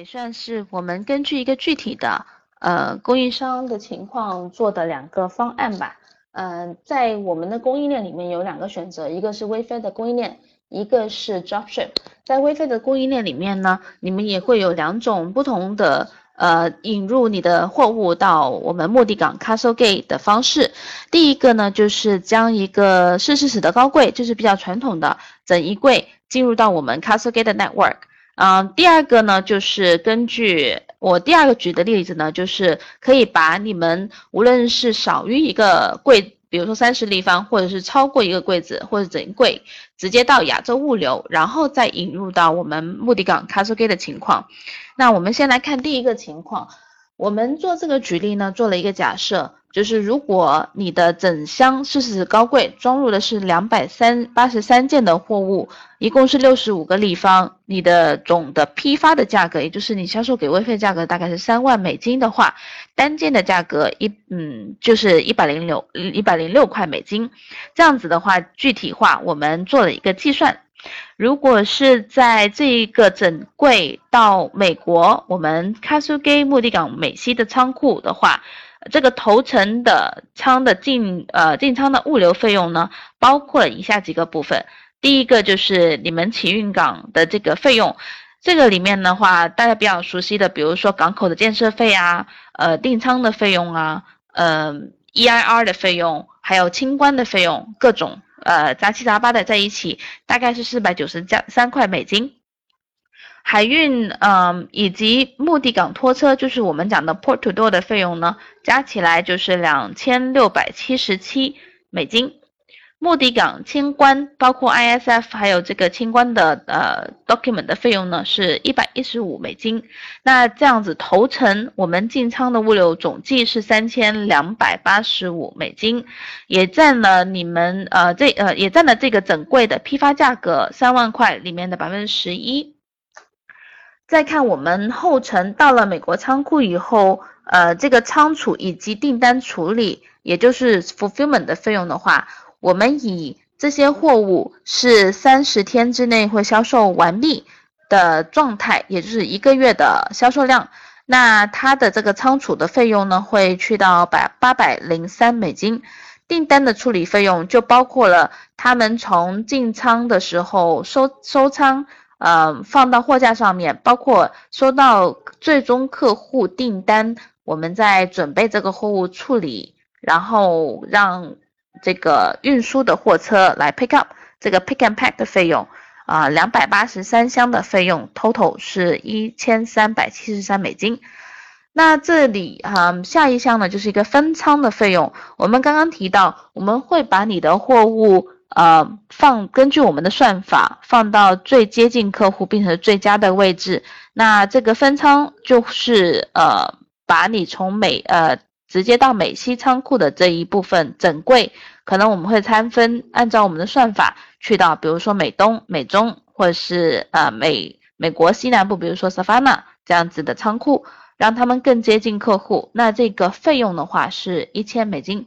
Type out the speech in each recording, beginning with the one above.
也算是我们根据一个具体的呃供应商的情况做的两个方案吧。嗯，在我们的供应链里面有两个选择，一个是微飞的供应链，一个是 Dropship。在微飞的供应链里面呢，你们也会有两种不同的呃引入你的货物到我们目的港 Castle Gate 的方式。第一个呢，就是将一个适时死的高柜，就是比较传统的整衣柜进入到我们 Castle Gate 的 Network。嗯，第二个呢，就是根据我第二个举的例子呢，就是可以把你们无论是少于一个柜，比如说三十立方，或者是超过一个柜子或者整柜，直接到亚洲物流，然后再引入到我们目的港 Castle Gate 的情况。那我们先来看第一个情况，我们做这个举例呢，做了一个假设。就是如果你的整箱四十高柜装入的是两百三八十三件的货物，一共是六十五个立方，你的总的批发的价格，也就是你销售给微费价格大概是三万美金的话，单件的价格一嗯就是一百零六一百零六块美金，这样子的话具体化我们做了一个计算，如果是在这一个整柜到美国我们 Castle Gate 目的港美西的仓库的话。这个头层的仓的进呃进仓的物流费用呢，包括以下几个部分。第一个就是你们起运港的这个费用，这个里面的话，大家比较熟悉的，比如说港口的建设费啊，呃订仓的费用啊，呃 EIR 的费用，还有清关的费用，各种呃杂七杂八的在一起，大概是四百九十加三块美金。海运，嗯，以及目的港拖车，就是我们讲的 port to door 的费用呢，加起来就是两千六百七十七美金。目的港清关，包括 ISF 还有这个清关的呃 document 的费用呢，是一百一十五美金。那这样子头层我们进仓的物流总计是三千两百八十五美金，也占了你们呃这呃也占了这个整柜的批发价格三万块里面的百分之十一。再看我们后程到了美国仓库以后，呃，这个仓储以及订单处理，也就是 fulfillment 的费用的话，我们以这些货物是三十天之内会销售完毕的状态，也就是一个月的销售量，那它的这个仓储的费用呢，会去到百八百零三美金，订单的处理费用就包括了他们从进仓的时候收收仓。呃，放到货架上面，包括收到最终客户订单，我们在准备这个货物处理，然后让这个运输的货车来 pick up 这个 pick and pack 的费用，啊，两百八十三箱的费用，total 是一千三百七十三美金。那这里哈，下一项呢就是一个分仓的费用，我们刚刚提到，我们会把你的货物。呃，放根据我们的算法放到最接近客户并且最佳的位置。那这个分仓就是呃，把你从美呃直接到美西仓库的这一部分整柜，可能我们会拆分，按照我们的算法去到，比如说美东、美中或者是呃美美国西南部，比如说 Savannah 这样子的仓库，让他们更接近客户。那这个费用的话是一千美金。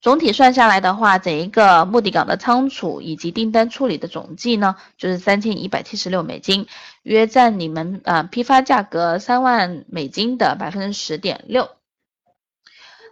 总体算下来的话，整一个目的港的仓储以及订单处理的总计呢，就是三千一百七十六美金，约占你们呃批发价格三万美金的百分之十点六。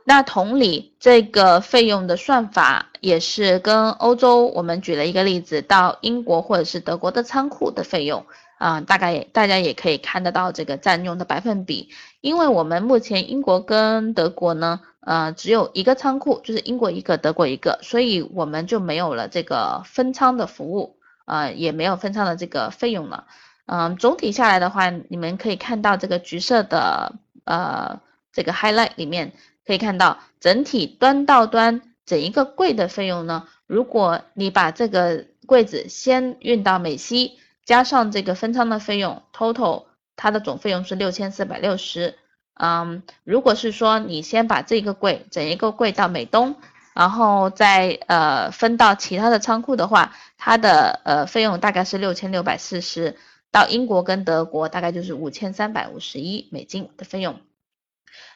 那同理，这个费用的算法也是跟欧洲，我们举了一个例子，到英国或者是德国的仓库的费用啊，大概大家也可以看得到这个占用的百分比，因为我们目前英国跟德国呢。呃，只有一个仓库，就是英国一个，德国一个，所以我们就没有了这个分仓的服务，呃，也没有分仓的这个费用了。嗯，总体下来的话，你们可以看到这个橘色的呃这个 highlight 里面可以看到，整体端到端整一个柜的费用呢，如果你把这个柜子先运到美西，加上这个分仓的费用，total 它的总费用是六千四百六十。嗯，如果是说你先把这个柜整一个柜到美东，然后再呃分到其他的仓库的话，它的呃费用大概是六千六百四十，到英国跟德国大概就是五千三百五十一美金的费用。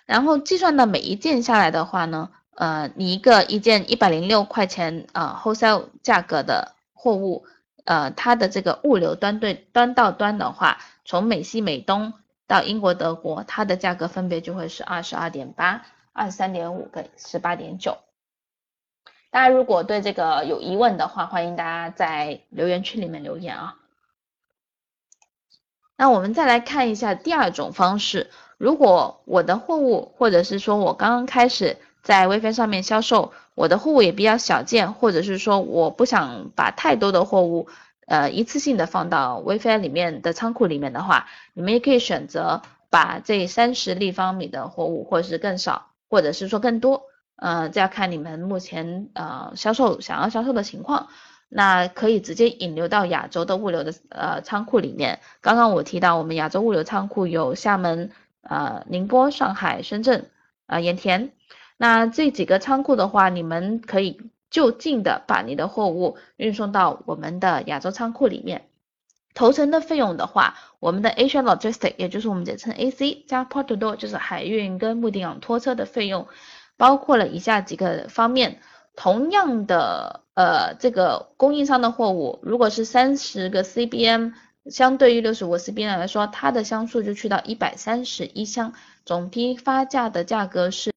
然后计算的每一件下来的话呢，呃，你一个一件一百零六块钱啊 wholesale 价格的货物，呃，它的这个物流端对端到端的话，从美西、美东到英国、德国，它的价格分别就会是二十二点八、二十三点五跟十八点九。大家如果对这个有疑问的话，欢迎大家在留言区里面留言啊。那我们再来看一下第二种方式，如果我的货物或者是说我刚刚开始在微飞上面销售，我的货物也比较小件，或者是说我不想把太多的货物呃一次性的放到微飞里面的仓库里面的话，你们也可以选择把这三十立方米的货物，或者是更少，或者是说更多。呃，这要看你们目前呃销售想要销售的情况，那可以直接引流到亚洲的物流的呃仓库里面。刚刚我提到我们亚洲物流仓库有厦门、呃宁波、上海、深圳、呃盐田，那这几个仓库的话，你们可以就近的把你的货物运送到我们的亚洲仓库里面。头程的费用的话，我们的 Asia Logistic，也就是我们简称 AC 加 Port Door，就是海运跟目的港拖车的费用。包括了以下几个方面，同样的，呃，这个供应商的货物，如果是三十个 CBM，相对于六十五 CBM 来说，它的箱数就去到一百三十一箱，总批发价的价格是。